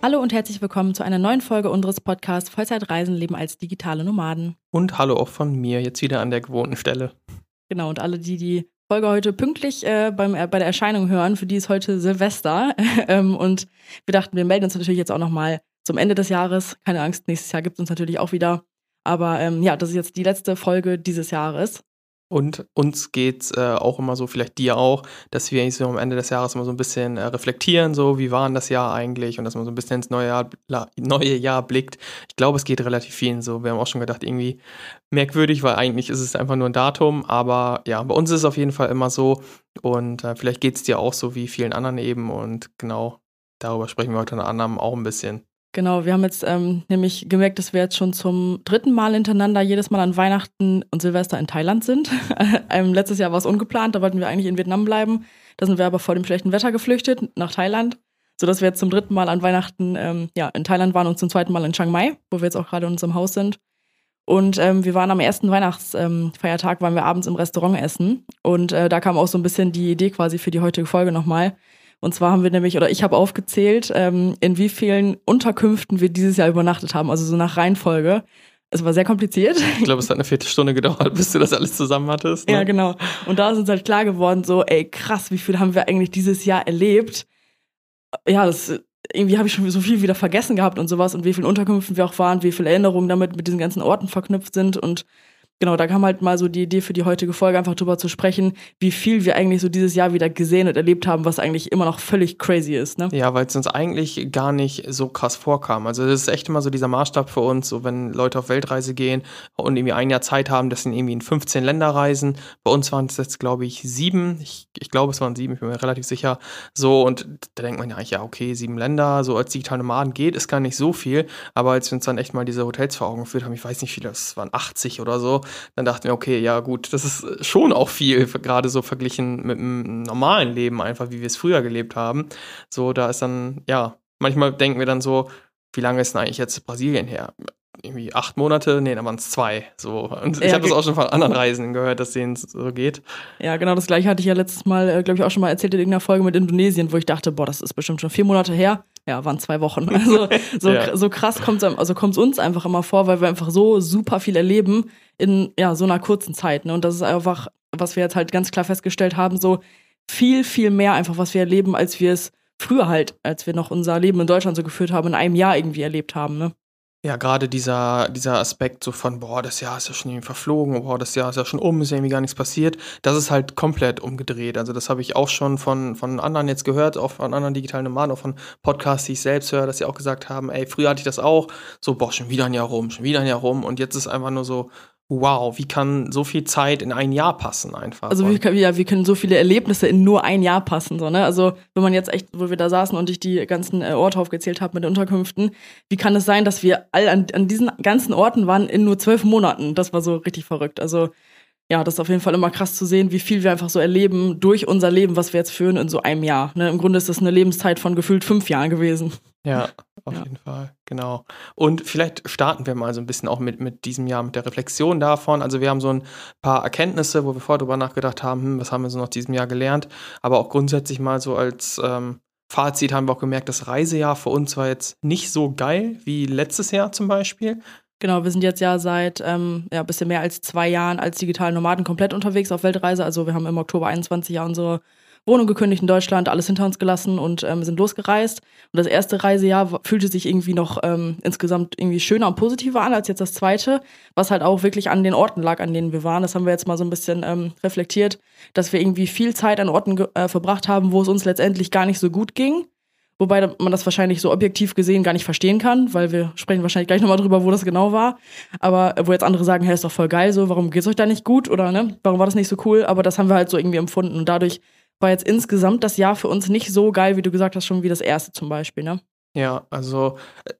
Hallo und herzlich willkommen zu einer neuen Folge unseres Podcasts Vollzeitreisen leben als digitale Nomaden. Und hallo auch von mir, jetzt wieder an der gewohnten Stelle. Genau, und alle, die die Folge heute pünktlich äh, beim, äh, bei der Erscheinung hören, für die ist heute Silvester. ähm, und wir dachten, wir melden uns natürlich jetzt auch nochmal zum Ende des Jahres. Keine Angst, nächstes Jahr gibt es uns natürlich auch wieder. Aber ähm, ja, das ist jetzt die letzte Folge dieses Jahres. Und uns geht's äh, auch immer so, vielleicht dir auch, dass wir so am Ende des Jahres immer so ein bisschen äh, reflektieren, so wie war das Jahr eigentlich und dass man so ein bisschen ins neue Jahr, neue Jahr blickt. Ich glaube, es geht relativ vielen so. Wir haben auch schon gedacht, irgendwie merkwürdig, weil eigentlich ist es einfach nur ein Datum, aber ja, bei uns ist es auf jeden Fall immer so und äh, vielleicht geht's dir auch so wie vielen anderen eben und genau darüber sprechen wir heute unter anderem auch ein bisschen. Genau, wir haben jetzt ähm, nämlich gemerkt, dass wir jetzt schon zum dritten Mal hintereinander jedes Mal an Weihnachten und Silvester in Thailand sind. ähm, letztes Jahr war es ungeplant, da wollten wir eigentlich in Vietnam bleiben. Da sind wir aber vor dem schlechten Wetter geflüchtet nach Thailand, sodass wir jetzt zum dritten Mal an Weihnachten ähm, ja, in Thailand waren und zum zweiten Mal in Chiang Mai, wo wir jetzt auch gerade in unserem Haus sind. Und ähm, wir waren am ersten Weihnachtsfeiertag, waren wir abends im Restaurant essen. Und äh, da kam auch so ein bisschen die Idee quasi für die heutige Folge nochmal. Und zwar haben wir nämlich, oder ich habe aufgezählt, ähm, in wie vielen Unterkünften wir dieses Jahr übernachtet haben, also so nach Reihenfolge. Es war sehr kompliziert. Ich glaube, es hat eine Viertelstunde gedauert, bis du das alles zusammen hattest. Ne? Ja, genau. Und da ist uns halt klar geworden, so, ey, krass, wie viel haben wir eigentlich dieses Jahr erlebt? Ja, das, irgendwie habe ich schon so viel wieder vergessen gehabt und sowas und wie viele Unterkünften wir auch waren, wie viele Erinnerungen damit mit diesen ganzen Orten verknüpft sind und Genau, da kam halt mal so die Idee für die heutige Folge, einfach drüber zu sprechen, wie viel wir eigentlich so dieses Jahr wieder gesehen und erlebt haben, was eigentlich immer noch völlig crazy ist. Ne? Ja, weil es uns eigentlich gar nicht so krass vorkam. Also das ist echt immer so dieser Maßstab für uns, so wenn Leute auf Weltreise gehen und irgendwie ein Jahr Zeit haben, dass sie irgendwie in 15 Länder reisen. Bei uns waren es jetzt, glaube ich, sieben. Ich, ich glaube, es waren sieben, ich bin mir relativ sicher. So, und da denkt man ja eigentlich, ja, okay, sieben Länder, so als digitale Nomaden geht, ist gar nicht so viel. Aber als wir uns dann echt mal diese Hotels vor Augen geführt haben, ich weiß nicht viele, das waren 80 oder so, dann dachten wir, okay, ja gut, das ist schon auch viel, gerade so verglichen mit dem normalen Leben einfach, wie wir es früher gelebt haben. So, da ist dann, ja, manchmal denken wir dann so, wie lange ist denn eigentlich jetzt Brasilien her? Irgendwie acht Monate? Nee, da waren es zwei. So. Und ich habe das auch schon von anderen Reisen gehört, dass denen so geht. Ja, genau, das gleiche hatte ich ja letztes Mal, äh, glaube ich, auch schon mal erzählt in irgendeiner Folge mit Indonesien, wo ich dachte, boah, das ist bestimmt schon vier Monate her. Ja, waren zwei Wochen. Also so, ja. so krass kommt es also kommt's uns einfach immer vor, weil wir einfach so super viel erleben in ja, so einer kurzen Zeit. Ne? Und das ist einfach, was wir jetzt halt ganz klar festgestellt haben, so viel, viel mehr einfach, was wir erleben, als wir es früher halt, als wir noch unser Leben in Deutschland so geführt haben, in einem Jahr irgendwie erlebt haben. Ne? Ja, gerade dieser, dieser Aspekt so von, boah, das Jahr ist ja schon irgendwie verflogen, boah, das Jahr ist ja schon um, ist ja irgendwie gar nichts passiert, das ist halt komplett umgedreht. Also das habe ich auch schon von, von anderen jetzt gehört, auch von anderen digitalen Nomaden, auch von Podcasts, die ich selbst höre, dass sie auch gesagt haben, ey, früher hatte ich das auch, so, boah, schon wieder ein Jahr rum, schon wieder ein Jahr rum und jetzt ist einfach nur so, wow, wie kann so viel Zeit in ein Jahr passen einfach? Also wie, ja, wie können so viele Erlebnisse in nur ein Jahr passen? So, ne? Also wenn man jetzt echt, wo wir da saßen und ich die ganzen äh, Orte aufgezählt habe mit den Unterkünften, wie kann es sein, dass wir all an, an diesen ganzen Orten waren in nur zwölf Monaten? Das war so richtig verrückt. Also ja, das ist auf jeden Fall immer krass zu sehen, wie viel wir einfach so erleben durch unser Leben, was wir jetzt führen in so einem Jahr. Ne? Im Grunde ist das eine Lebenszeit von gefühlt fünf Jahren gewesen. Ja, auf ja. jeden Fall, genau. Und vielleicht starten wir mal so ein bisschen auch mit, mit diesem Jahr, mit der Reflexion davon. Also wir haben so ein paar Erkenntnisse, wo wir vorher drüber nachgedacht haben, hm, was haben wir so noch diesem Jahr gelernt. Aber auch grundsätzlich mal so als ähm, Fazit haben wir auch gemerkt, das Reisejahr für uns war jetzt nicht so geil wie letztes Jahr zum Beispiel. Genau, wir sind jetzt ja seit ähm, ja, bisschen mehr als zwei Jahren als digitale Nomaden komplett unterwegs auf Weltreise. Also wir haben im Oktober 21 ja unsere Wohnung gekündigt in Deutschland, alles hinter uns gelassen und ähm, sind losgereist. Und das erste Reisejahr fühlte sich irgendwie noch ähm, insgesamt irgendwie schöner und positiver an als jetzt das zweite, was halt auch wirklich an den Orten lag, an denen wir waren. Das haben wir jetzt mal so ein bisschen ähm, reflektiert, dass wir irgendwie viel Zeit an Orten äh, verbracht haben, wo es uns letztendlich gar nicht so gut ging wobei man das wahrscheinlich so objektiv gesehen gar nicht verstehen kann, weil wir sprechen wahrscheinlich gleich nochmal drüber, wo das genau war. Aber wo jetzt andere sagen, hey, ist doch voll geil so, warum geht's euch da nicht gut oder ne, warum war das nicht so cool? Aber das haben wir halt so irgendwie empfunden und dadurch war jetzt insgesamt das Jahr für uns nicht so geil, wie du gesagt hast, schon wie das erste zum Beispiel, ne? Ja, also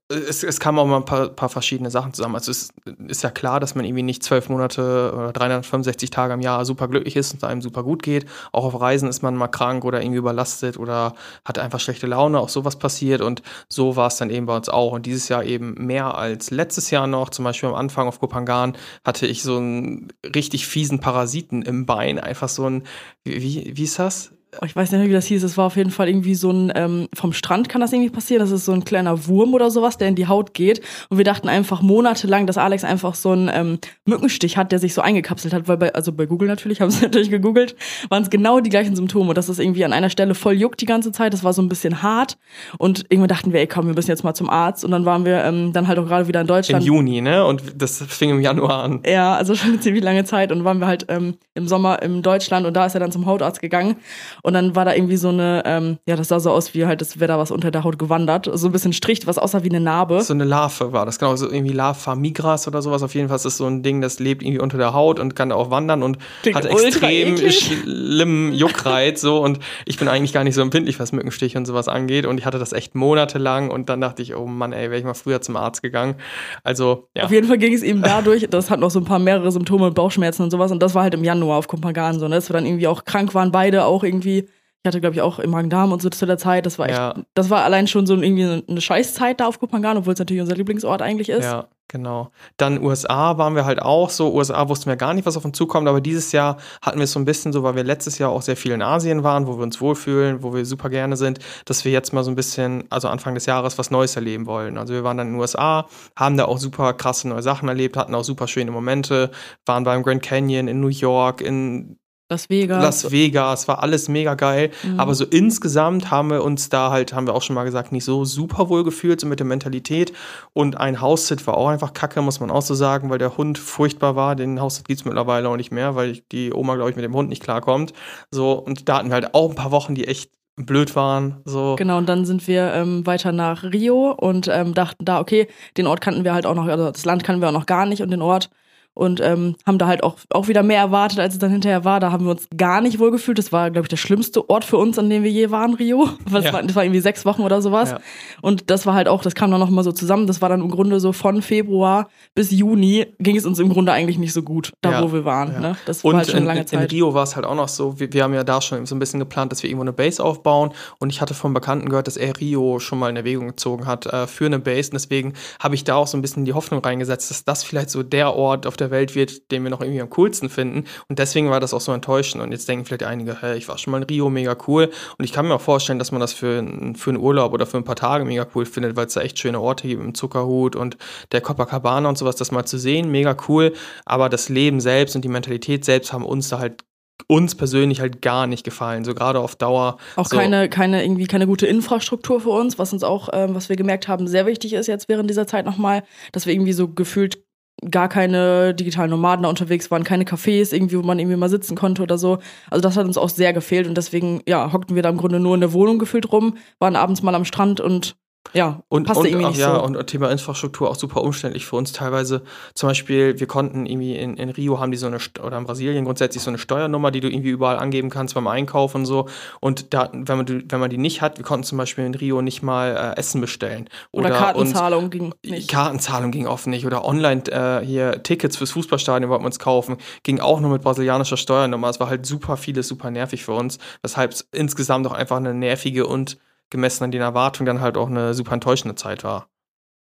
äh, es, es kamen auch mal ein paar, paar, verschiedene Sachen zusammen. Also es ist ja klar, dass man irgendwie nicht zwölf Monate oder 365 Tage im Jahr super glücklich ist und einem super gut geht. Auch auf Reisen ist man mal krank oder irgendwie überlastet oder hat einfach schlechte Laune. Auch sowas passiert und so war es dann eben bei uns auch. Und dieses Jahr eben mehr als letztes Jahr noch. Zum Beispiel am Anfang auf Kopangan hatte ich so einen richtig fiesen Parasiten im Bein. Einfach so ein, wie, wie ist das? Oh, ich weiß nicht mehr, wie das hieß. Es war auf jeden Fall irgendwie so ein, ähm, vom Strand kann das irgendwie passieren. Das ist so ein kleiner Wurm oder sowas, der in die Haut geht. Und wir dachten einfach monatelang, dass Alex einfach so einen ähm, Mückenstich hat, der sich so eingekapselt hat. Weil bei, also bei Google natürlich, haben sie natürlich gegoogelt, waren es genau die gleichen Symptome. Dass es irgendwie an einer Stelle voll juckt die ganze Zeit. Das war so ein bisschen hart. Und irgendwann dachten wir, ey komm, wir müssen jetzt mal zum Arzt. Und dann waren wir ähm, dann halt auch gerade wieder in Deutschland. Im Juni, ne? Und das fing im Januar an. Ja, also schon eine ziemlich lange Zeit. Und waren wir halt ähm, im Sommer in Deutschland und da ist er dann zum Hautarzt gegangen. Und dann war da irgendwie so eine, ähm, ja, das sah so aus wie halt, es wäre da was unter der Haut gewandert. So ein bisschen Strich, was aussah wie eine Narbe. So eine Larve war das, genau. So irgendwie Larva migras oder sowas. Auf jeden Fall ist das so ein Ding, das lebt irgendwie unter der Haut und kann da auch wandern und Klingt hat extrem schlimmen Juckreiz. so. Und ich bin eigentlich gar nicht so empfindlich, was Mückenstich und sowas angeht. Und ich hatte das echt monatelang und dann dachte ich, oh Mann, ey, wäre ich mal früher zum Arzt gegangen. Also, ja. Auf jeden Fall ging es eben dadurch, das hat noch so ein paar mehrere Symptome, Bauchschmerzen und sowas. Und das war halt im Januar auf Kompagan so, ne? Dass wir dann irgendwie auch krank waren, beide auch irgendwie ich hatte, glaube ich, auch im Magen-Darm und so zu der Zeit. Das war echt, ja. das war allein schon so irgendwie eine Scheißzeit da auf Kopangan, obwohl es natürlich unser Lieblingsort eigentlich ist. Ja, genau. Dann USA waren wir halt auch so. USA wussten wir gar nicht, was auf uns zukommt, aber dieses Jahr hatten wir es so ein bisschen so, weil wir letztes Jahr auch sehr viel in Asien waren, wo wir uns wohlfühlen, wo wir super gerne sind, dass wir jetzt mal so ein bisschen, also Anfang des Jahres, was Neues erleben wollen. Also wir waren dann in den USA, haben da auch super krasse neue Sachen erlebt, hatten auch super schöne Momente, waren beim Grand Canyon in New York, in Las Vegas. Las Vegas, war alles mega geil. Mhm. Aber so insgesamt haben wir uns da halt, haben wir auch schon mal gesagt, nicht so super wohl gefühlt, so mit der Mentalität. Und ein Haussit war auch einfach kacke, muss man auch so sagen, weil der Hund furchtbar war. Den Haussit gibt es mittlerweile auch nicht mehr, weil die Oma, glaube ich, mit dem Hund nicht klarkommt. So, und da hatten wir halt auch ein paar Wochen, die echt blöd waren. So. Genau, und dann sind wir ähm, weiter nach Rio und ähm, dachten da, okay, den Ort kannten wir halt auch noch, also das Land kannten wir auch noch gar nicht und den Ort und ähm, haben da halt auch, auch wieder mehr erwartet, als es dann hinterher war. Da haben wir uns gar nicht wohl gefühlt. Das war, glaube ich, der schlimmste Ort für uns, an dem wir je waren, Rio. Das, ja. war, das war irgendwie sechs Wochen oder sowas. Ja. Und das war halt auch, das kam dann nochmal so zusammen. Das war dann im Grunde so von Februar bis Juni ging es uns im Grunde eigentlich nicht so gut, da ja. wo wir waren. Ne? Das und war halt schon in, lange Zeit. In Rio war es halt auch noch so, wir, wir, haben ja da schon so ein bisschen geplant, dass wir irgendwo eine Base aufbauen. Und ich hatte vom Bekannten gehört, dass er Rio schon mal in Erwägung gezogen hat äh, für eine Base. Und deswegen habe ich da auch so ein bisschen die Hoffnung reingesetzt, dass das vielleicht so der Ort auf der Welt wird, den wir wir noch irgendwie am coolsten finden. Und deswegen war das auch so enttäuschend. Und jetzt denken vielleicht einige, hey, ich war schon mal in Rio, mega cool. Und ich kann mir auch vorstellen, dass man das für, für einen Urlaub oder für ein paar Tage mega cool findet, weil es da echt schöne Orte gibt, im Zuckerhut und der Copacabana und sowas, das mal zu sehen, mega cool. Aber das Leben selbst und die Mentalität selbst haben uns da halt uns persönlich halt gar nicht gefallen, so gerade auf Dauer. Auch so. keine, keine, irgendwie keine gute Infrastruktur für uns, was uns auch, ähm, was wir gemerkt haben, sehr wichtig ist jetzt während dieser Zeit nochmal, dass wir irgendwie so gefühlt gar keine digitalen Nomaden da unterwegs waren, keine Cafés irgendwie, wo man irgendwie mal sitzen konnte oder so. Also das hat uns auch sehr gefehlt und deswegen, ja, hockten wir da im Grunde nur in der Wohnung gefühlt rum, waren abends mal am Strand und ja, und, passte und, irgendwie auch, nicht ja, so. Und Thema Infrastruktur auch super umständlich für uns teilweise. Zum Beispiel, wir konnten irgendwie in, in Rio haben die so eine, oder in Brasilien grundsätzlich so eine Steuernummer, die du irgendwie überall angeben kannst beim Einkauf und so. Und da, wenn man, wenn man die nicht hat, wir konnten zum Beispiel in Rio nicht mal äh, Essen bestellen. Oder, oder Kartenzahlung ging nicht. Kartenzahlung ging oft nicht. Oder online äh, hier Tickets fürs Fußballstadion wollten wir uns kaufen. Ging auch nur mit brasilianischer Steuernummer. Es war halt super vieles, super nervig für uns. Weshalb es insgesamt auch einfach eine nervige und gemessen an den Erwartungen dann halt auch eine super enttäuschende Zeit war.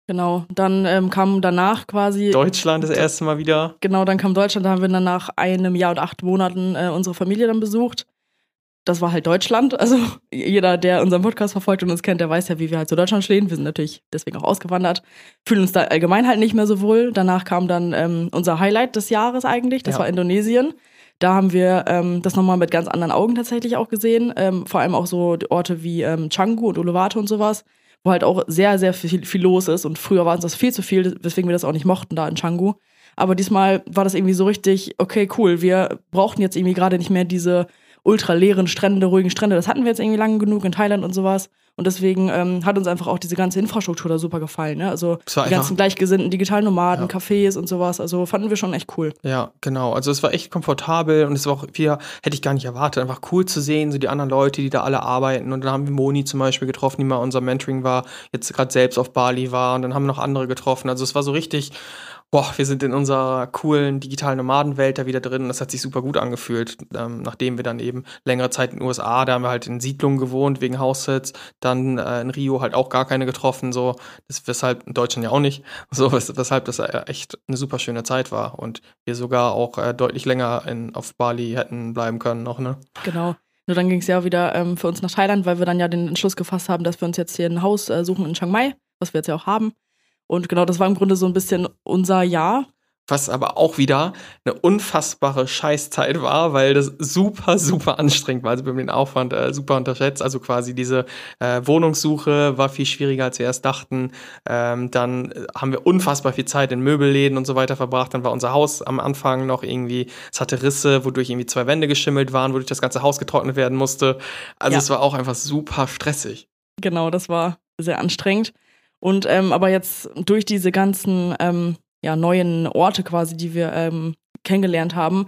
Genau, dann ähm, kam danach quasi. Deutschland das erste Mal wieder. Genau, dann kam Deutschland, da haben wir dann nach einem Jahr und acht Monaten äh, unsere Familie dann besucht. Das war halt Deutschland. Also jeder, der unseren Podcast verfolgt und uns kennt, der weiß ja, wie wir halt zu Deutschland stehen. Wir sind natürlich deswegen auch ausgewandert, fühlen uns da allgemein halt nicht mehr so wohl. Danach kam dann ähm, unser Highlight des Jahres eigentlich, das ja. war Indonesien. Da haben wir ähm, das nochmal mit ganz anderen Augen tatsächlich auch gesehen. Ähm, vor allem auch so Orte wie ähm, Canggu und Uluwatu und sowas, wo halt auch sehr, sehr viel, viel los ist. Und früher war uns das viel zu viel, weswegen wir das auch nicht mochten da in Canggu. Aber diesmal war das irgendwie so richtig, okay, cool, wir brauchten jetzt irgendwie gerade nicht mehr diese ultra leeren Strände, ruhigen Strände. Das hatten wir jetzt irgendwie lange genug in Thailand und sowas. Und deswegen ähm, hat uns einfach auch diese ganze Infrastruktur da super gefallen. Ne? Also die ganzen gleichgesinnten digitalen Nomaden, Ja. Cafés und sowas. Also fanden wir schon echt cool. Ja, genau. Also es war echt komfortabel und es war auch wieder, hätte ich gar nicht erwartet, einfach cool zu sehen, so die anderen Leute, die da alle arbeiten. Und dann haben wir Moni zum Beispiel getroffen, die mal unser Mentoring war, jetzt gerade selbst auf Bali war und dann haben wir noch andere getroffen. Also es war so richtig, boah, wir sind in unserer coolen digitalen Nomadenwelt da wieder drin und das hat sich super gut angefühlt, ähm, nachdem wir dann eben längere Zeit in den USA, da haben wir halt in Siedlungen gewohnt wegen Haussitz, dann äh, in Rio halt auch gar keine getroffen, so, das, weshalb in Deutschland ja auch nicht, so, wes weshalb das äh, echt eine super schöne Zeit war und wir sogar auch äh, deutlich länger in, auf Bali hätten bleiben können noch, ne? Genau. Nur dann ging es ja wieder ähm, für uns nach Thailand, weil wir dann ja den Entschluss gefasst haben, dass wir uns jetzt hier ein Haus äh, suchen in Chiang Mai, was wir jetzt ja auch haben. Und genau, das war im Grunde so ein bisschen unser Jahr. Was aber auch wieder eine unfassbare Scheißzeit war, weil das super, super anstrengend war. Also wir haben den Aufwand äh, super unterschätzt. Also quasi diese äh, Wohnungssuche war viel schwieriger, als wir erst dachten. Ähm, dann äh, haben wir unfassbar viel Zeit in Möbelläden und so weiter verbracht. Dann war unser Haus am Anfang noch irgendwie, es hatte Risse, wodurch irgendwie zwei Wände geschimmelt waren, wodurch das ganze Haus getrocknet werden musste. Also Ja. es war auch einfach super stressig. Genau, das war sehr anstrengend. Und ähm, aber jetzt durch diese ganzen ähm, ja, neuen Orte quasi, die wir ähm, kennengelernt haben,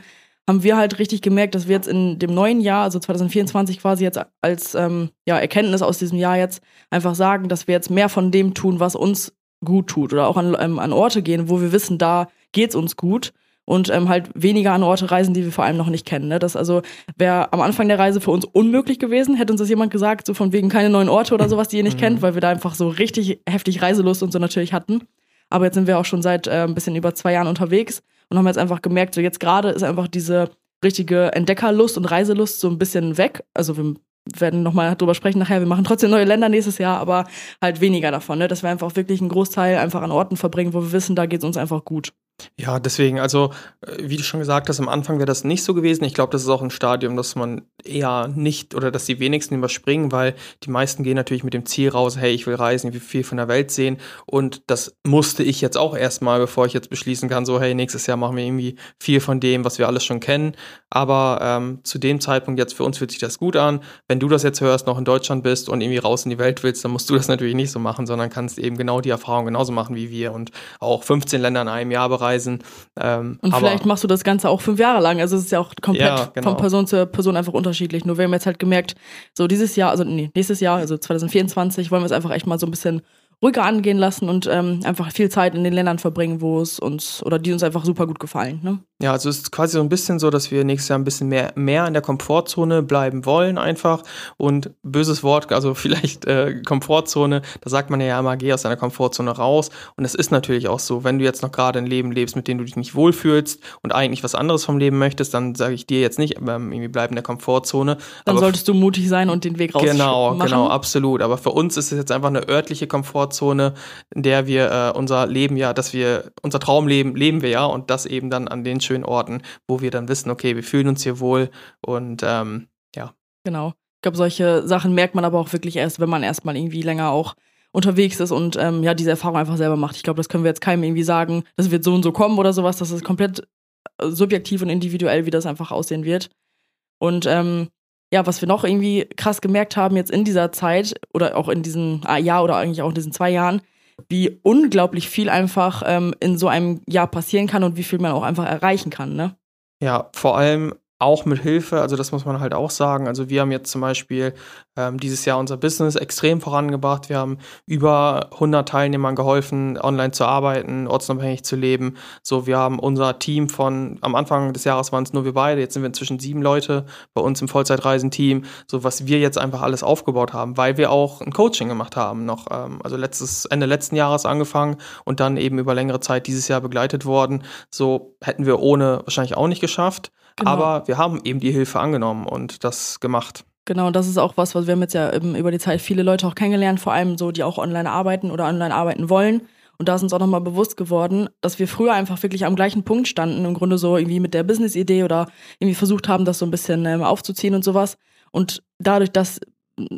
haben wir halt richtig gemerkt, dass wir jetzt in dem neuen Jahr, also 2024 quasi jetzt als ähm, ja, Erkenntnis aus diesem Jahr jetzt einfach sagen, dass wir jetzt mehr von dem tun, was uns gut tut oder auch an, ähm, an Orte gehen, wo wir wissen, da geht's uns gut und ähm, halt weniger an Orte reisen, die wir vor allem noch nicht kennen. Ne? Das also wäre am Anfang der Reise für uns unmöglich gewesen, hätte uns das jemand gesagt, so von wegen keine neuen Orte oder sowas, die ihr nicht Mhm. kennt, weil wir da einfach so richtig heftig Reiselust und so natürlich hatten. Aber jetzt sind wir auch schon seit äh, ein bisschen über zwei Jahren unterwegs und haben jetzt einfach gemerkt, so jetzt gerade ist einfach diese richtige Entdeckerlust und Reiselust so ein bisschen weg. Also wir werden nochmal drüber sprechen nachher, wir machen trotzdem neue Länder nächstes Jahr, aber halt weniger davon, ne? dass wir einfach wirklich einen Großteil einfach an Orten verbringen, wo wir wissen, da geht es uns einfach gut. Ja, deswegen, also, äh, wie du schon gesagt hast, am Anfang wäre das nicht so gewesen. Ich glaube, das ist auch ein Stadium, das man eher nicht oder dass die wenigsten überspringen, weil die meisten gehen natürlich mit dem Ziel raus, hey, ich will reisen, ich will viel von der Welt sehen. Und das musste ich jetzt auch erstmal, bevor ich jetzt beschließen kann, so, hey, nächstes Jahr machen wir irgendwie viel von dem, was wir alles schon kennen. Aber ähm, zu dem Zeitpunkt jetzt für uns fühlt sich das gut an. Wenn du das jetzt hörst, noch in Deutschland bist und irgendwie raus in die Welt willst, dann musst du das natürlich nicht so machen, sondern kannst eben genau die Erfahrung genauso machen wie wir und auch 15 Länder in einem Jahr bereisen. Ähm, Und vielleicht machst du das Ganze auch fünf Jahre lang. Also es ist ja auch komplett Ja, genau. von Person zu Person einfach unterschiedlich. Nur wir haben jetzt halt gemerkt, so dieses Jahr, also nee, nächstes Jahr, also 2024, wollen wir es einfach echt mal so ein bisschen ruhiger angehen lassen und ähm, einfach viel Zeit in den Ländern verbringen, wo es uns oder die uns einfach super gut gefallen. Ne? Ja, also es ist quasi so ein bisschen so, dass wir nächstes Jahr ein bisschen mehr, mehr in der Komfortzone bleiben wollen einfach. Und böses Wort, also vielleicht äh, Komfortzone, da sagt man ja immer, geh aus deiner Komfortzone raus. Und es ist natürlich auch so, wenn du jetzt noch gerade ein Leben lebst, mit dem du dich nicht wohlfühlst und eigentlich was anderes vom Leben möchtest, dann sage ich dir jetzt nicht, ähm, irgendwie bleib in der Komfortzone. Dann Aber solltest du mutig sein und den Weg raus Genau, machen. genau, absolut. Aber für uns ist es jetzt einfach eine örtliche Komfortzone, in der wir äh, unser Leben ja, dass wir, unser Traumleben leben wir ja und das eben dann an den schönen Orten, wo wir dann wissen, okay, wir fühlen uns hier wohl und ähm, ja. Genau. Ich glaube, solche Sachen merkt man aber auch wirklich erst, wenn man erstmal irgendwie länger auch unterwegs ist und ähm, ja, diese Erfahrung einfach selber macht. Ich glaube, das können wir jetzt keinem irgendwie sagen, das wird so und so kommen oder sowas. Das ist komplett äh, subjektiv und individuell, wie das einfach aussehen wird. Und ähm, ja, was wir noch irgendwie krass gemerkt haben jetzt in dieser Zeit oder auch in diesem ah, Jahr oder eigentlich auch in diesen zwei Jahren, wie unglaublich viel einfach ähm, in so einem Jahr passieren kann und wie viel man auch einfach erreichen kann, ne? Ja, vor allem auch mit Hilfe, also das muss man halt auch sagen. Also wir haben jetzt zum Beispiel ähm, dieses Jahr unser Business extrem vorangebracht. Wir haben über 100 Teilnehmern geholfen, online zu arbeiten, ortsunabhängig zu leben. So, wir haben unser Team von, am Anfang des Jahres waren es nur wir beide, jetzt sind wir inzwischen sieben Leute bei uns im Vollzeitreisenteam. So, was wir jetzt einfach alles aufgebaut haben, weil wir auch ein Coaching gemacht haben, noch, ähm, also letztes, Ende letzten Jahres angefangen und dann eben über längere Zeit dieses Jahr begleitet worden. So hätten wir ohne wahrscheinlich auch nicht geschafft. Genau. Aber wir haben eben die Hilfe angenommen und das gemacht. Genau, das ist auch was, was wir haben jetzt ja eben über die Zeit viele Leute auch kennengelernt, vor allem so, die auch online arbeiten oder online arbeiten wollen. Und da ist uns auch nochmal bewusst geworden, dass wir früher einfach wirklich am gleichen Punkt standen, im Grunde so irgendwie mit der Business-Idee oder irgendwie versucht haben, das so ein bisschen ähm, aufzuziehen und sowas. Und dadurch, dass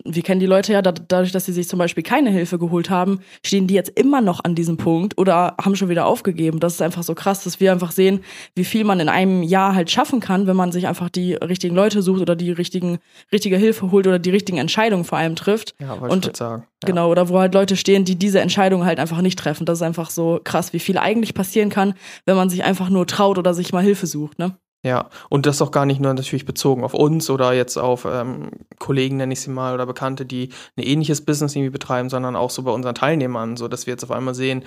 wir kennen die Leute ja, da, dadurch, dass sie sich zum Beispiel keine Hilfe geholt haben, stehen die jetzt immer noch an diesem Punkt oder haben schon wieder aufgegeben. Das ist einfach so krass, dass wir einfach sehen, wie viel man in einem Jahr halt schaffen kann, wenn man sich einfach die richtigen Leute sucht oder die richtigen, richtige Hilfe holt oder die richtigen Entscheidungen vor allem trifft. Ja, wollte ich sagen. Ja. Genau, oder wo halt Leute stehen, die diese Entscheidungen halt einfach nicht treffen. Das ist einfach so krass, wie viel eigentlich passieren kann, wenn man sich einfach nur traut oder sich mal Hilfe sucht, ne? Ja, und das auch gar nicht nur natürlich bezogen auf uns oder jetzt auf ähm, Kollegen, nenne ich sie mal, oder Bekannte, die ein ähnliches Business irgendwie betreiben, sondern auch so bei unseren Teilnehmern, so dass wir jetzt auf einmal sehen,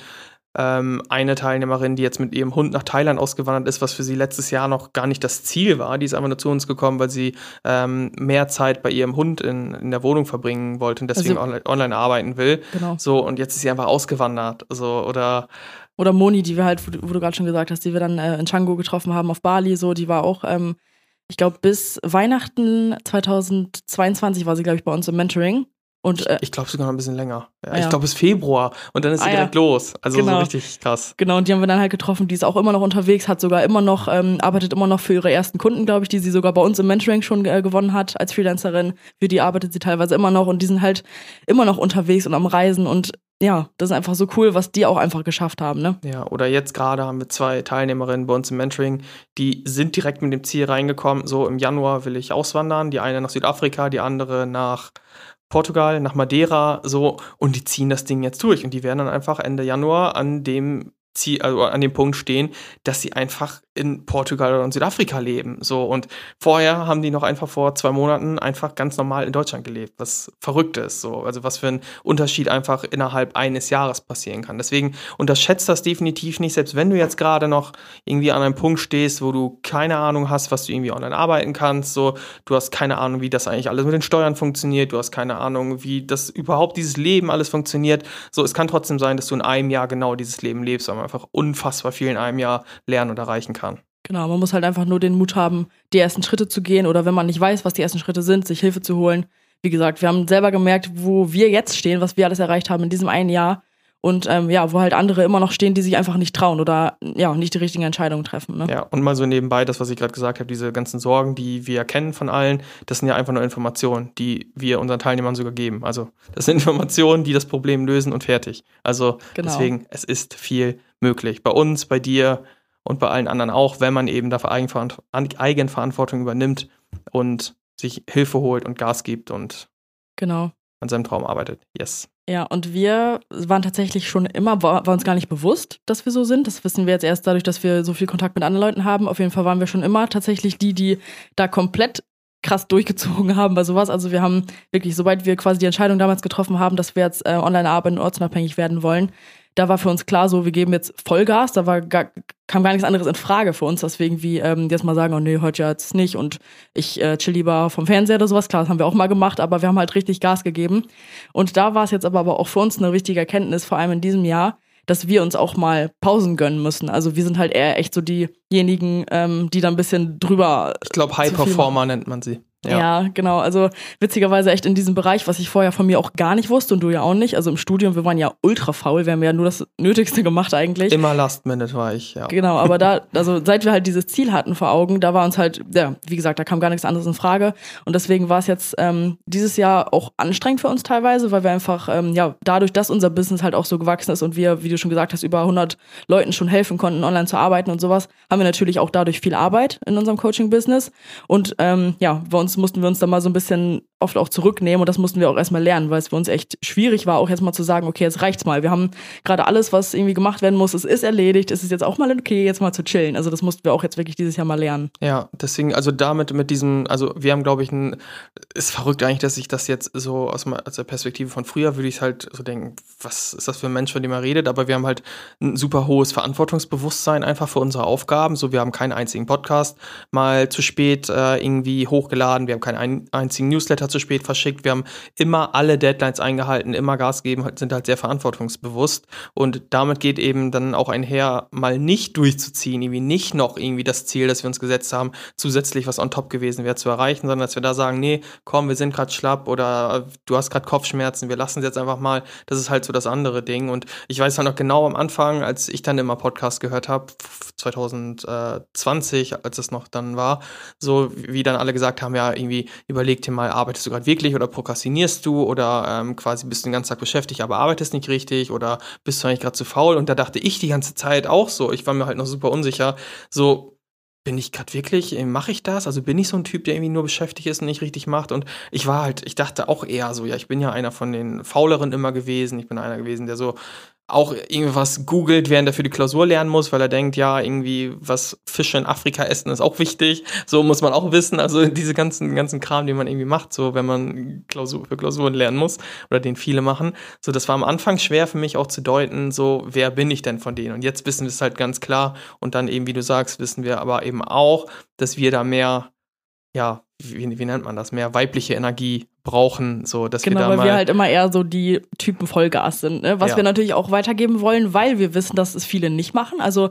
ähm, eine Teilnehmerin, die jetzt mit ihrem Hund nach Thailand ausgewandert ist, was für sie letztes Jahr noch gar nicht das Ziel war. Die ist einfach nur zu uns gekommen, weil sie ähm, mehr Zeit bei ihrem Hund in, in der Wohnung verbringen wollte und deswegen also, online, online, arbeiten will. Genau. So, und jetzt ist sie einfach ausgewandert. So, oder oder Moni, die wir halt, wo, wo du gerade schon gesagt hast, die wir dann äh, in Chango getroffen haben auf Bali, so, die war auch, ähm, ich glaube, bis Weihnachten 2022 war sie, glaube ich, bei uns im Mentoring. Und, äh, ich, ich glaube sogar noch ein bisschen länger. Ja, ja. Ich glaube bis Februar und dann ist sie ah, direkt ja. los. Also genau. so richtig krass. Genau, und die haben wir dann halt getroffen. Die ist auch immer noch unterwegs, hat sogar immer noch, ähm, arbeitet immer noch für ihre ersten Kunden, glaube ich, die sie sogar bei uns im Mentoring schon äh, gewonnen hat als Freelancerin. Für die arbeitet sie teilweise immer noch und die sind halt immer noch unterwegs und am Reisen und ja, das ist einfach so cool, was die auch einfach geschafft haben, ne? Ja, oder jetzt gerade haben wir zwei Teilnehmerinnen bei uns im Mentoring, die sind direkt mit dem Ziel reingekommen, so im Januar will ich auswandern, die eine nach Südafrika, die andere nach Portugal, nach Madeira, so, und die ziehen das Ding jetzt durch und die werden dann einfach Ende Januar an dem Ziel, also an dem Punkt stehen, dass sie einfach in Portugal oder in Südafrika leben. So und vorher haben die noch einfach vor zwei Monaten einfach ganz normal in Deutschland gelebt, was verrückt ist. So also was für ein Unterschied einfach innerhalb eines Jahres passieren kann. Deswegen unterschätzt das definitiv nicht, selbst wenn du jetzt gerade noch irgendwie an einem Punkt stehst, wo du keine Ahnung hast, was du irgendwie online arbeiten kannst. So du hast keine Ahnung, wie das eigentlich alles mit den Steuern funktioniert. Du hast keine Ahnung, wie das überhaupt dieses Leben alles funktioniert. So es kann trotzdem sein, dass du in einem Jahr genau dieses Leben lebst, weil man einfach unfassbar viel in einem Jahr lernen und erreichen kann. Genau, man muss halt einfach nur den Mut haben, die ersten Schritte zu gehen oder wenn man nicht weiß, was die ersten Schritte sind, sich Hilfe zu holen. Wie gesagt, wir haben selber gemerkt, wo wir jetzt stehen, was wir alles erreicht haben in diesem einen Jahr und ähm, ja, wo halt andere immer noch stehen, die sich einfach nicht trauen oder ja, nicht die richtigen Entscheidungen treffen. Ne? Ja, und mal so nebenbei, das, was ich gerade gesagt habe, diese ganzen Sorgen, die wir kennen von allen, das sind ja einfach nur Informationen, die wir unseren Teilnehmern sogar geben. Also das sind Informationen, die das Problem lösen und fertig. Also genau. deswegen, es ist viel möglich. Bei uns, bei dir und bei allen anderen auch, wenn man eben dafür Eigenverantwortung übernimmt und sich Hilfe holt und Gas gibt und genau. an seinem Traum arbeitet. Yes. Ja, und wir waren tatsächlich schon immer, war, war, uns gar nicht bewusst, dass wir so sind. Das wissen wir jetzt erst dadurch, dass wir so viel Kontakt mit anderen Leuten haben. Auf jeden Fall waren wir schon immer tatsächlich die, die da komplett krass durchgezogen haben bei sowas. Also wir haben wirklich, sobald wir quasi die Entscheidung damals getroffen haben, dass wir jetzt äh, online arbeiten und ortsunabhängig werden wollen, da war für uns klar so, wir geben jetzt Vollgas, da war gar, kam gar nichts anderes in Frage für uns, dass wir irgendwie ähm, jetzt mal sagen, oh nee, heute jetzt nicht und ich äh, chill lieber vom Fernseher oder sowas. Klar, das haben wir auch mal gemacht, aber wir haben halt richtig Gas gegeben. Und da war es jetzt aber, aber auch für uns eine wichtige Erkenntnis, vor allem in diesem Jahr, dass wir uns auch mal Pausen gönnen müssen. Also wir sind halt eher echt so diejenigen, ähm, die da ein bisschen drüber. Ich glaube, High Performer nennt man sie. Ja. ja. genau. Also witzigerweise echt in diesem Bereich, was ich vorher von mir auch gar nicht wusste und du ja auch nicht. Also im Studium, wir waren ja ultra faul, wir haben ja nur das Nötigste gemacht eigentlich. Immer Last Minute war ich, ja. Genau, aber da, also seit wir halt dieses Ziel hatten vor Augen, da war uns halt, ja, wie gesagt, da kam gar nichts anderes in Frage. Und deswegen war es jetzt ähm, dieses Jahr auch anstrengend für uns teilweise, weil wir einfach, ähm, ja, dadurch, dass unser Business halt auch so gewachsen ist und wir, wie du schon gesagt hast, über 100 Leuten schon helfen konnten, online zu arbeiten und sowas, haben wir natürlich auch dadurch viel Arbeit in unserem Coaching-Business. Und ähm, ja, bei uns mussten wir uns da mal so ein bisschen oft auch zurücknehmen und das mussten wir auch erstmal lernen, weil es für uns echt schwierig war, auch jetzt mal zu sagen, okay, jetzt reicht's mal. Wir haben gerade alles, was irgendwie gemacht werden muss, es ist erledigt, es ist jetzt auch mal okay, jetzt mal zu chillen. Also das mussten wir auch jetzt wirklich dieses Jahr mal lernen. Ja, deswegen, also damit, mit diesem, also wir haben, glaube ich, ein, ist verrückt eigentlich, dass ich das jetzt so aus, aus der Perspektive von früher würde ich halt so denken, was ist das für ein Mensch, von dem er redet, aber wir haben halt ein super hohes Verantwortungsbewusstsein einfach für unsere Aufgaben. So, wir haben keinen einzigen Podcast mal zu spät äh, irgendwie hochgeladen, wir haben keinen einzigen Newsletter zu spät verschickt. Wir haben immer alle Deadlines eingehalten, immer Gas gegeben, sind halt sehr verantwortungsbewusst. Und damit geht eben dann auch einher, mal nicht durchzuziehen, irgendwie nicht noch irgendwie das Ziel, das wir uns gesetzt haben, zusätzlich was on top gewesen wäre zu erreichen, sondern dass wir da sagen, nee, komm, wir sind gerade schlapp oder du hast gerade Kopfschmerzen, wir lassen es jetzt einfach mal. Das ist halt so das andere Ding. Und ich weiß halt noch genau am Anfang, als ich dann immer Podcast gehört habe, 2020, als es noch dann war, so wie dann alle gesagt haben, ja, irgendwie überleg dir mal, arbeite arbeitest du gerade wirklich oder prokrastinierst du oder ähm, quasi bist du den ganzen Tag beschäftigt, aber arbeitest nicht richtig oder bist du eigentlich gerade zu faul? Und da dachte ich die ganze Zeit auch so, ich war mir halt noch super unsicher, so, bin ich gerade wirklich, äh, mache ich das? Also bin ich so ein Typ, der irgendwie nur beschäftigt ist und nicht richtig macht? Und ich war halt, ich dachte auch eher so, ja, ich bin ja einer von den Fauleren immer gewesen. Ich bin einer gewesen, der so auch irgendwas googelt, während er für die Klausur lernen muss, weil er denkt, ja, irgendwie was Fische in Afrika essen ist auch wichtig. So muss man auch wissen. Also diese ganzen, ganzen Kram, den man irgendwie macht, so wenn man Klausur, für Klausuren lernen muss oder den viele machen. So, das war am Anfang schwer für mich auch zu deuten, so, wer bin ich denn von denen? Und jetzt wissen wir es halt ganz klar. Und dann eben, wie du sagst, wissen wir aber eben auch, dass wir da mehr, ja, wie, wie nennt man das, mehr weibliche Energie brauchen, so dass genau, wir da weil mal wir halt immer eher so die Typen Vollgas sind, ne? was Ja. wir natürlich auch weitergeben wollen, weil wir wissen, dass es viele nicht machen. Also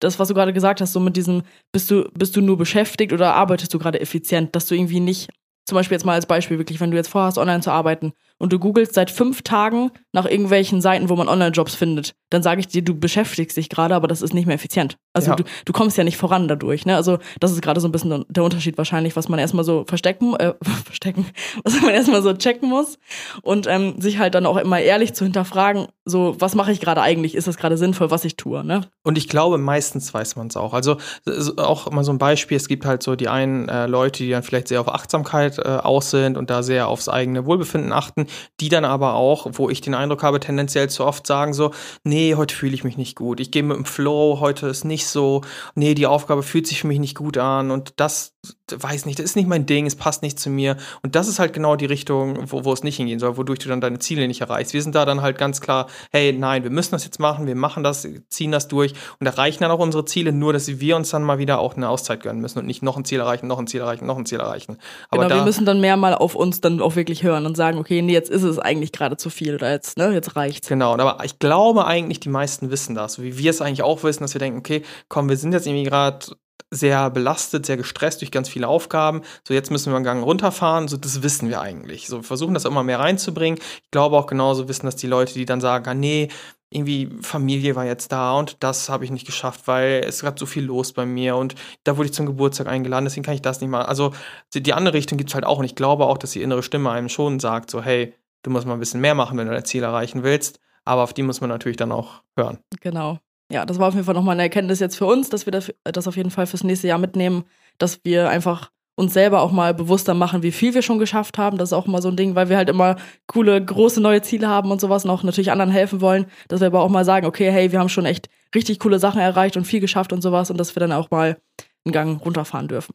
das, was du gerade gesagt hast, so mit diesem, bist du, bist du nur beschäftigt oder arbeitest du gerade effizient, dass du irgendwie nicht, zum Beispiel jetzt mal als Beispiel wirklich, wenn du jetzt vorhast, online zu arbeiten und du googelst seit fünf Tagen nach irgendwelchen Seiten, wo man Online-Jobs findet, dann sage ich dir, du beschäftigst dich gerade, aber das ist nicht mehr effizient. Also Ja. du, du kommst ja nicht voran dadurch. Ne? Also das ist gerade so ein bisschen der Unterschied wahrscheinlich, was man erstmal so verstecken, äh, verstecken, was man erstmal so checken muss und ähm, sich halt dann auch immer ehrlich zu hinterfragen, so was mache ich gerade eigentlich, ist das gerade sinnvoll, was ich tue, ne? Und ich glaube, meistens weiß man es auch. Also so- auch mal so ein Beispiel, es gibt halt so die einen äh, Leute, die dann vielleicht sehr auf Achtsamkeit äh, aus sind und da sehr aufs eigene Wohlbefinden achten, die dann aber auch, wo ich den Eindruck habe, tendenziell zu oft sagen so, nee, heute fühle ich mich nicht gut, ich gehe mit dem Flow, heute ist nicht so, nee, die Aufgabe fühlt sich für mich nicht gut an. Und das, weiß nicht, das ist nicht mein Ding, es passt nicht zu mir und das ist halt genau die Richtung, wo, wo es nicht hingehen soll, wodurch du dann deine Ziele nicht erreichst. Wir sind da dann halt ganz klar, hey, nein, wir müssen das jetzt machen, wir machen das, ziehen das durch und erreichen dann auch unsere Ziele, nur dass wir uns dann mal wieder auch eine Auszeit gönnen müssen und nicht noch ein Ziel erreichen, noch ein Ziel erreichen, noch ein Ziel erreichen. Aber genau, wir müssen dann mehr mal auf uns dann auch wirklich hören und sagen, okay, nee, jetzt ist es eigentlich gerade zu viel oder jetzt, ne, jetzt reicht's. Genau, aber ich glaube eigentlich, die meisten wissen das, so wie wir es eigentlich auch wissen, dass wir denken, okay, komm, wir sind jetzt irgendwie gerade sehr belastet, sehr gestresst durch ganz viele Aufgaben. So, jetzt müssen wir einen Gang runterfahren. So, das wissen wir eigentlich. So, wir versuchen das immer mehr reinzubringen. Ich glaube auch genauso wissen das die Leute, die dann sagen, ah, nee, irgendwie Familie war jetzt da und das habe ich nicht geschafft, weil es gerade so viel los bei mir und da wurde ich zum Geburtstag eingeladen, deswegen kann ich das nicht machen. Also die die andere Richtung gibt es halt auch und ich glaube auch, dass die innere Stimme einem schon sagt, so hey, du musst mal ein bisschen mehr machen, wenn du dein Ziel erreichen willst, aber auf die muss man natürlich dann auch hören. Genau. Ja, das war auf jeden Fall nochmal eine Erkenntnis jetzt für uns, dass wir das, das auf jeden Fall fürs nächste Jahr mitnehmen, dass wir einfach uns selber auch mal bewusster machen, wie viel wir schon geschafft haben. Das ist auch immer so ein Ding, weil wir halt immer coole, große neue Ziele haben und sowas und auch natürlich anderen helfen wollen, dass wir aber auch mal sagen, okay, hey, wir haben schon echt richtig coole Sachen erreicht und viel geschafft und sowas und dass wir dann auch mal einen Gang runterfahren dürfen.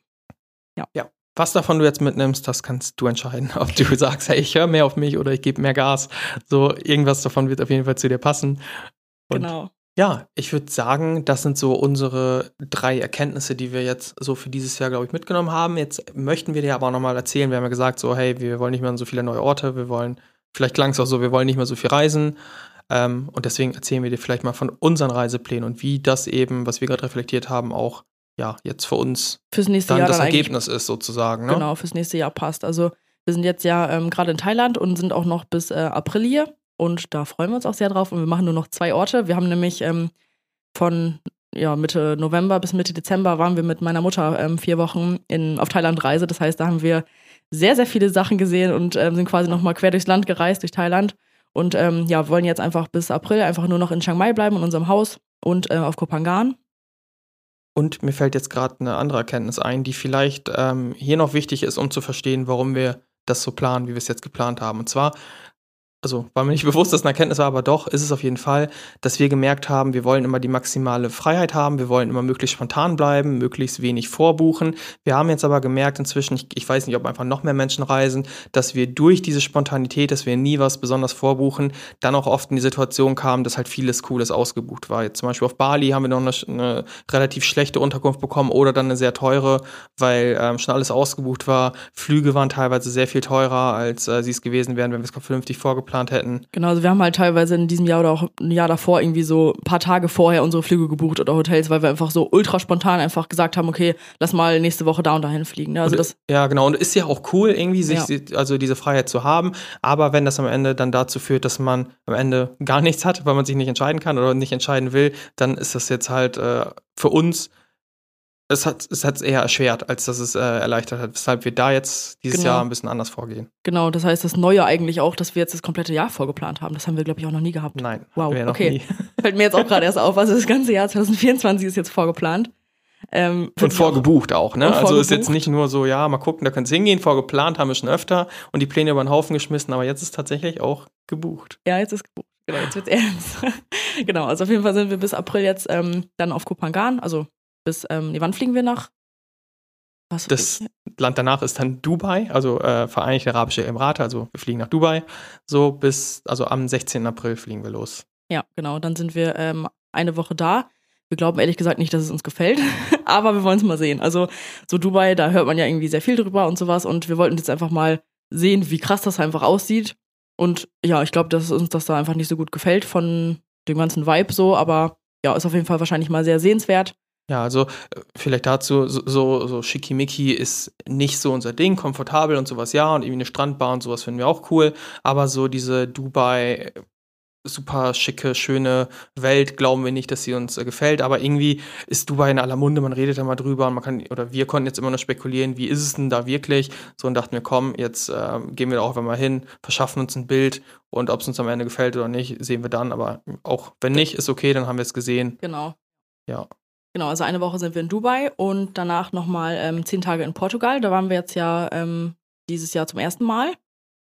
Was davon du jetzt mitnimmst, das kannst du entscheiden. Ob du sagst, hey, ich höre mehr auf mich oder ich gebe mehr Gas. So, irgendwas davon wird auf jeden Fall zu dir passen. Und genau. Ja, ich würde sagen, das sind so unsere drei Erkenntnisse, die wir jetzt so für dieses Jahr, glaube ich, mitgenommen haben. Jetzt möchten wir dir aber auch nochmal erzählen, wir haben ja gesagt, so, hey, wir wollen nicht mehr an so viele neue Orte, wir wollen, vielleicht klang es auch so, wir wollen nicht mehr so viel reisen. Ähm, und deswegen erzählen wir dir vielleicht mal von unseren Reiseplänen und wie das eben, was wir gerade reflektiert haben, auch ja, jetzt für uns Fürs nächste dann Jahr das dann Ergebnis ist, sozusagen. Ne? genau fürs nächste Jahr passt. Also wir sind jetzt ja ähm, gerade in Thailand und sind auch noch bis äh, April hier und da freuen wir uns auch sehr drauf und wir machen nur noch zwei Orte. Wir haben nämlich ähm, von ja, Mitte November bis Mitte Dezember waren wir mit meiner Mutter ähm, vier Wochen in, auf Thailand-Reise. Das heißt, da haben wir sehr, sehr viele Sachen gesehen und ähm, sind quasi nochmal quer durchs Land gereist, durch Thailand. Und ähm, ja, wollen jetzt einfach bis April einfach nur noch in Chiang Mai bleiben, in unserem Haus und äh, auf Kopangan. Und mir fällt jetzt gerade eine andere Erkenntnis ein, die vielleicht ähm, hier noch wichtig ist, um zu verstehen, warum wir das so planen, wie wir es jetzt geplant haben. Und zwar, also war mir nicht bewusst, dass eine Erkenntnis war, aber doch ist es auf jeden Fall, dass wir gemerkt haben, wir wollen immer die maximale Freiheit haben, wir wollen immer möglichst spontan bleiben, möglichst wenig vorbuchen. Wir haben jetzt aber gemerkt inzwischen, ich, ich weiß nicht, ob einfach noch mehr Menschen reisen, dass wir durch diese Spontanität, dass wir nie was besonders vorbuchen, dann auch oft in die Situation kamen, dass halt vieles Cooles ausgebucht war. Jetzt zum Beispiel auf Bali haben wir noch eine, eine relativ schlechte Unterkunft bekommen oder dann eine sehr teure, weil ähm, schon alles ausgebucht war. Flüge waren teilweise sehr viel teurer, als äh, sie es gewesen wären, wenn wir es vernünftig vorgeplant hätten. Genau, also wir haben halt teilweise in diesem Jahr oder auch ein Jahr davor irgendwie so ein paar Tage vorher unsere Flüge gebucht oder Hotels, weil wir einfach so ultra spontan einfach gesagt haben, okay, lass mal nächste Woche da und dahin fliegen. Ne? Also Und, das, ja, genau. Und ist ja auch cool, irgendwie sich, Ja. also diese Freiheit zu haben. Aber wenn das am Ende dann dazu führt, dass man am Ende gar nichts hat, weil man sich nicht entscheiden kann oder nicht entscheiden will, dann ist das jetzt halt äh, für uns Das hat es hat's eher erschwert, als dass es äh, erleichtert hat, weshalb wir da jetzt dieses Genau. Jahr ein bisschen anders vorgehen. Genau, das heißt, das Neue eigentlich auch, dass wir jetzt das komplette Jahr vorgeplant haben. Das haben wir, glaube ich, auch noch nie gehabt. Nein. Wow, okay. Fällt mir jetzt auch gerade erst auf. Also das ganze Jahr 2024 ist jetzt vorgeplant. Ähm, Und auch- vorgebucht auch, ne? Also ist jetzt nicht nur so, ja, mal gucken, da können Sie hingehen, vorgeplant haben wir schon öfter und die Pläne über den Haufen geschmissen, aber jetzt ist tatsächlich auch gebucht. Ja, jetzt ist gebucht. Genau, jetzt wird's ernst. genau, also auf jeden Fall sind wir bis April jetzt ähm, dann auf Kopangan. Also bis, ähm, nee, wann fliegen wir nach? Was? Das Land danach ist dann Dubai, also äh, Vereinigte Arabische Emirate, also wir fliegen nach Dubai. So bis, also am 16. April fliegen wir los. Ja, genau. Dann sind wir ähm, eine Woche da. Wir glauben ehrlich gesagt nicht, dass es uns gefällt, aber wir wollen es mal sehen. Also so Dubai, da hört man ja irgendwie sehr viel drüber und sowas und wir wollten jetzt einfach mal sehen, wie krass das einfach aussieht. Und ja, ich glaube, dass uns das da einfach nicht so gut gefällt von dem ganzen Vibe so, aber ja, ist auf jeden Fall wahrscheinlich mal sehr sehenswert. Ja, also äh, vielleicht dazu, so, so, so schickimicki ist nicht so unser Ding, komfortabel und sowas, ja, und irgendwie eine Strandbar und sowas finden wir auch cool, aber so diese Dubai äh, super schicke, schöne Welt, glauben wir nicht, dass sie uns äh, gefällt, aber irgendwie ist Dubai in aller Munde, man redet da mal drüber und man kann, oder wir konnten jetzt immer nur spekulieren, wie ist es denn da wirklich, so und dachten wir, komm, jetzt äh, gehen wir da auch mal hin, verschaffen uns ein Bild und ob es uns am Ende gefällt oder nicht, sehen wir dann, aber auch wenn nicht, ist okay, dann haben wir es gesehen, Genau. ja. Genau, also eine Woche sind wir in Dubai und danach nochmal ähm, zehn Tage in Portugal. Da waren wir jetzt ja ähm, dieses Jahr zum ersten Mal.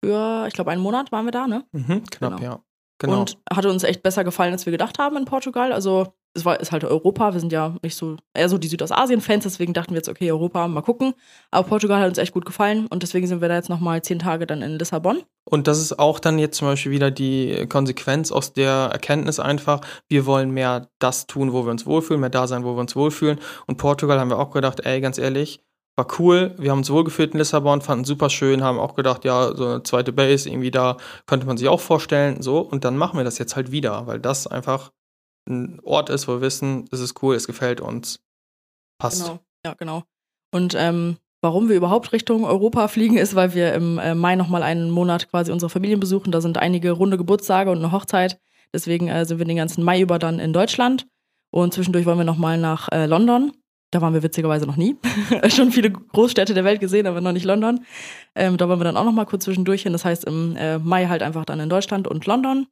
Für, ich glaube, einen Monat waren wir da, ne? Mhm, knapp, Genau. ja. Genau. Und hatte uns echt besser gefallen, als wir gedacht haben in Portugal. Also es war, ist halt Europa. Wir sind ja nicht so, eher so die Südostasien-Fans, deswegen dachten wir jetzt, okay, Europa, mal gucken. Aber Portugal hat uns echt gut gefallen und deswegen sind wir da jetzt nochmal zehn Tage dann in Lissabon. Und das ist auch dann jetzt zum Beispiel wieder die Konsequenz aus der Erkenntnis einfach, wir wollen mehr das tun, wo wir uns wohlfühlen, mehr da sein, wo wir uns wohlfühlen. Und Portugal haben wir auch gedacht, ey, ganz ehrlich, war cool, wir haben uns wohlgefühlt in Lissabon, fanden super schön, haben auch gedacht, ja, so eine zweite Base irgendwie da könnte man sich auch vorstellen, so. Und dann machen wir das jetzt halt wieder, weil das einfach ein Ort ist, wo wir wissen, es ist cool, es gefällt uns, passt. Genau. Ja, genau. Und ähm, warum wir überhaupt Richtung Europa fliegen, ist, weil wir im äh, Mai nochmal einen Monat quasi unsere Familien besuchen. Da sind einige runde Geburtstage und eine Hochzeit. Deswegen äh, sind wir den ganzen Mai über dann in Deutschland. Und zwischendurch wollen wir nochmal nach äh, London. Da waren wir witzigerweise noch nie. Schon viele Großstädte der Welt gesehen, aber noch nicht London. Ähm, da wollen wir dann auch nochmal kurz zwischendurch hin. Das heißt im äh, Mai halt einfach dann in Deutschland und London.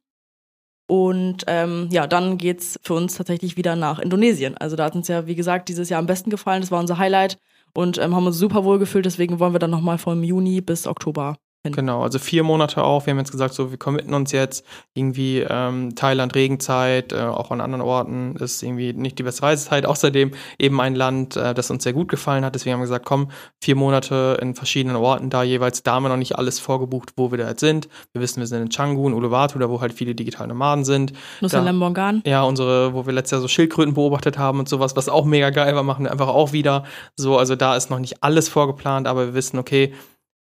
Und ähm, ja, dann geht's für uns tatsächlich wieder nach Indonesien. Also da hat uns ja, wie gesagt, dieses Jahr am besten gefallen. Das war unser Highlight und ähm, haben uns super wohl gefühlt. Deswegen wollen wir dann nochmal vom Juni bis Oktober Genau, also vier Monate auch. Wir haben jetzt gesagt, so wir committen uns jetzt irgendwie ähm, Thailand Regenzeit, äh, auch an anderen Orten ist irgendwie nicht die beste Reisezeit. Außerdem eben ein Land, äh, das uns sehr gut gefallen hat. Deswegen haben wir gesagt, komm, vier Monate in verschiedenen Orten da jeweils. Da haben wir noch nicht alles vorgebucht, wo wir da jetzt sind. Wir wissen, wir sind in Canggu, in Uluwatu, da wo halt viele digitale Nomaden sind. Nusa Da- Lembongan. Ja, unsere, wo wir letztes Jahr so Schildkröten beobachtet haben und sowas, was auch mega geil war, machen wir einfach auch wieder. So, also da ist noch nicht alles vorgeplant, aber wir wissen, okay,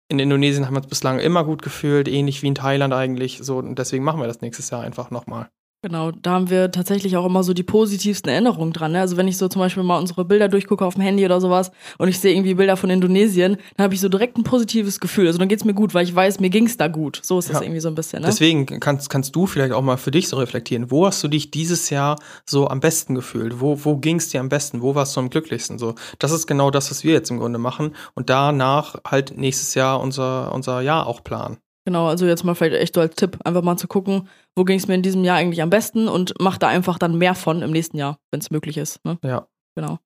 in Indonesien haben wir uns bislang immer gut gefühlt, ähnlich wie in Thailand eigentlich. So, und deswegen machen wir das nächstes Jahr einfach nochmal. Genau, da haben wir tatsächlich auch immer so die positivsten Erinnerungen dran. Ne? Also wenn ich so zum Beispiel mal unsere Bilder durchgucke auf dem Handy oder sowas und ich sehe irgendwie Bilder von Indonesien, dann habe ich so direkt ein positives Gefühl. Also dann geht's mir gut, weil ich weiß, mir ging's da gut. So ist das Ja. irgendwie so ein bisschen. Ne? Deswegen kannst, kannst du vielleicht auch mal für dich so reflektieren. Wo hast du dich dieses Jahr so am besten gefühlt? Wo, wo ging es dir am besten? Wo warst du am glücklichsten? So, das ist genau das, was wir jetzt im Grunde machen. Und danach halt nächstes Jahr unser, unser Jahr auch planen. Genau, also jetzt mal vielleicht echt so als Tipp, einfach mal zu gucken, wo ging es mir in diesem Jahr eigentlich am besten und mach da einfach dann mehr von im nächsten Jahr, wenn es möglich ist. Ne? Ja. Genau.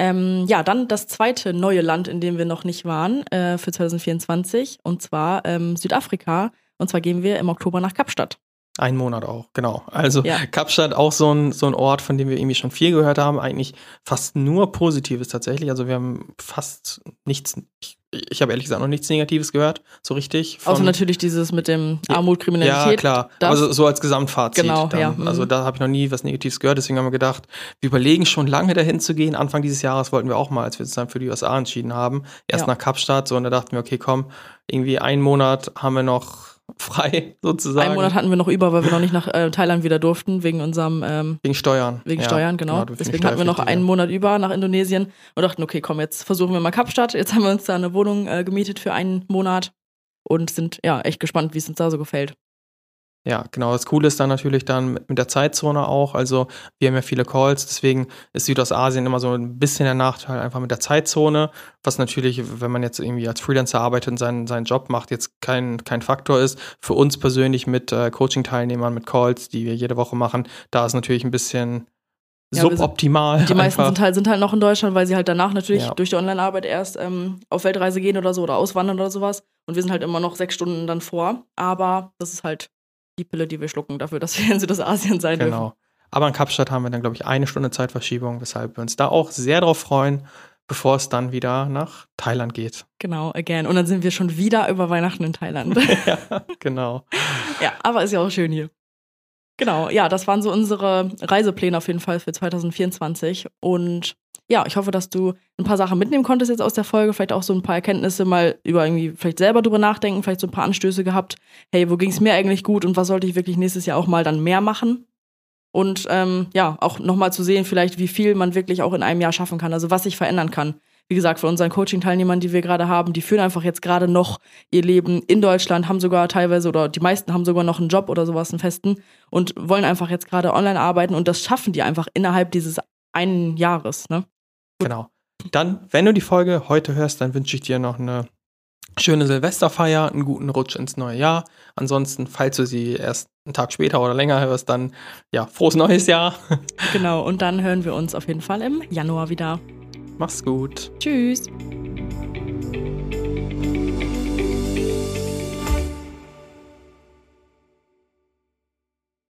Ähm, ja, dann das zweite neue Land, in dem wir noch nicht waren äh, für 2024, und zwar ähm, Südafrika. Und zwar gehen wir im Oktober nach Kapstadt. Ein Monat auch, genau. Also Ja. Kapstadt auch so ein, so ein Ort, von dem wir irgendwie schon viel gehört haben. Eigentlich fast nur Positives tatsächlich. Also wir haben fast nichts, ich, ich habe ehrlich gesagt noch nichts Negatives gehört, so richtig. Außer natürlich dieses mit dem Ja, Armut, Ja, Kriminalität. klar. das- Also so als Gesamtfazit. Genau, dann. ja, mhm. Also da habe ich noch nie was Negatives gehört. Deswegen haben wir gedacht, wir überlegen schon lange dahin zu gehen. Anfang dieses Jahres wollten wir auch mal, als wir uns dann für die USA entschieden haben, erst Ja. nach Kapstadt. So und da dachten wir, okay, komm, irgendwie einen Monat haben wir noch frei sozusagen. Einen Monat hatten wir noch über, weil wir noch nicht nach äh, Thailand wieder durften, wegen unserem ähm, wegen Steuern. Wegen Ja, Steuern, genau. wegen Deswegen hatten wir noch einen Monat über nach Indonesien und dachten, okay, komm, jetzt versuchen wir mal Kapstadt. Jetzt haben wir uns da eine Wohnung äh, gemietet für einen Monat und sind ja echt gespannt, wie es uns da so gefällt. Ja, genau. Das Coole ist dann natürlich dann mit der Zeitzone auch. Also wir haben ja viele Calls, deswegen ist Südostasien immer so ein bisschen der Nachteil einfach mit der Zeitzone, was natürlich, wenn man jetzt irgendwie als Freelancer arbeitet und seinen, seinen Job macht, jetzt kein, kein Faktor ist. Für uns persönlich mit äh, Coaching-Teilnehmern, mit Calls, die wir jede Woche machen, da ist natürlich ein bisschen ja, suboptimal. Die meisten sind halt, sind halt noch in Deutschland, weil sie halt danach natürlich ja. durch die Online-Arbeit erst ähm, auf Weltreise gehen oder so oder auswandern oder sowas. Und wir sind halt immer noch sechs Stunden dann vor. Aber das ist halt die Pille, die wir schlucken, dafür, dass wir in Südostasien sein genau. dürfen. Aber in Kapstadt haben wir dann, glaube ich, eine Stunde Zeitverschiebung, weshalb wir uns da auch sehr drauf freuen, bevor es dann wieder nach Thailand geht. Genau, again. Und dann sind wir schon wieder über Weihnachten in Thailand. ja, genau. ja, aber ist ja auch schön hier. Genau, ja, das waren so unsere Reisepläne auf jeden Fall für 2024. Und ja, ich hoffe, dass du ein paar Sachen mitnehmen konntest jetzt aus der Folge, vielleicht auch so ein paar Erkenntnisse mal über irgendwie vielleicht selber drüber nachdenken, vielleicht so ein paar Anstöße gehabt. Hey, wo ging es mir eigentlich gut und was sollte ich wirklich nächstes Jahr auch mal dann mehr machen? Und ähm, ja, auch nochmal zu sehen, vielleicht, wie viel man wirklich auch in einem Jahr schaffen kann, also was sich verändern kann. Wie gesagt, von unseren Coaching-Teilnehmern, die wir gerade haben, die führen einfach jetzt gerade noch ihr Leben in Deutschland, haben sogar teilweise oder die meisten haben sogar noch einen Job oder sowas, einen festen und wollen einfach jetzt gerade online arbeiten und das schaffen die einfach innerhalb dieses einen Jahres. Ne? Genau. Dann, wenn du die Folge heute hörst, dann wünsche ich dir noch eine schöne Silvesterfeier, einen guten Rutsch ins neue Jahr. Ansonsten, falls du sie erst einen Tag später oder länger hörst, dann ja, frohes neues Jahr. Genau, und dann hören wir uns auf jeden Fall im Januar wieder. Mach's gut. Tschüss.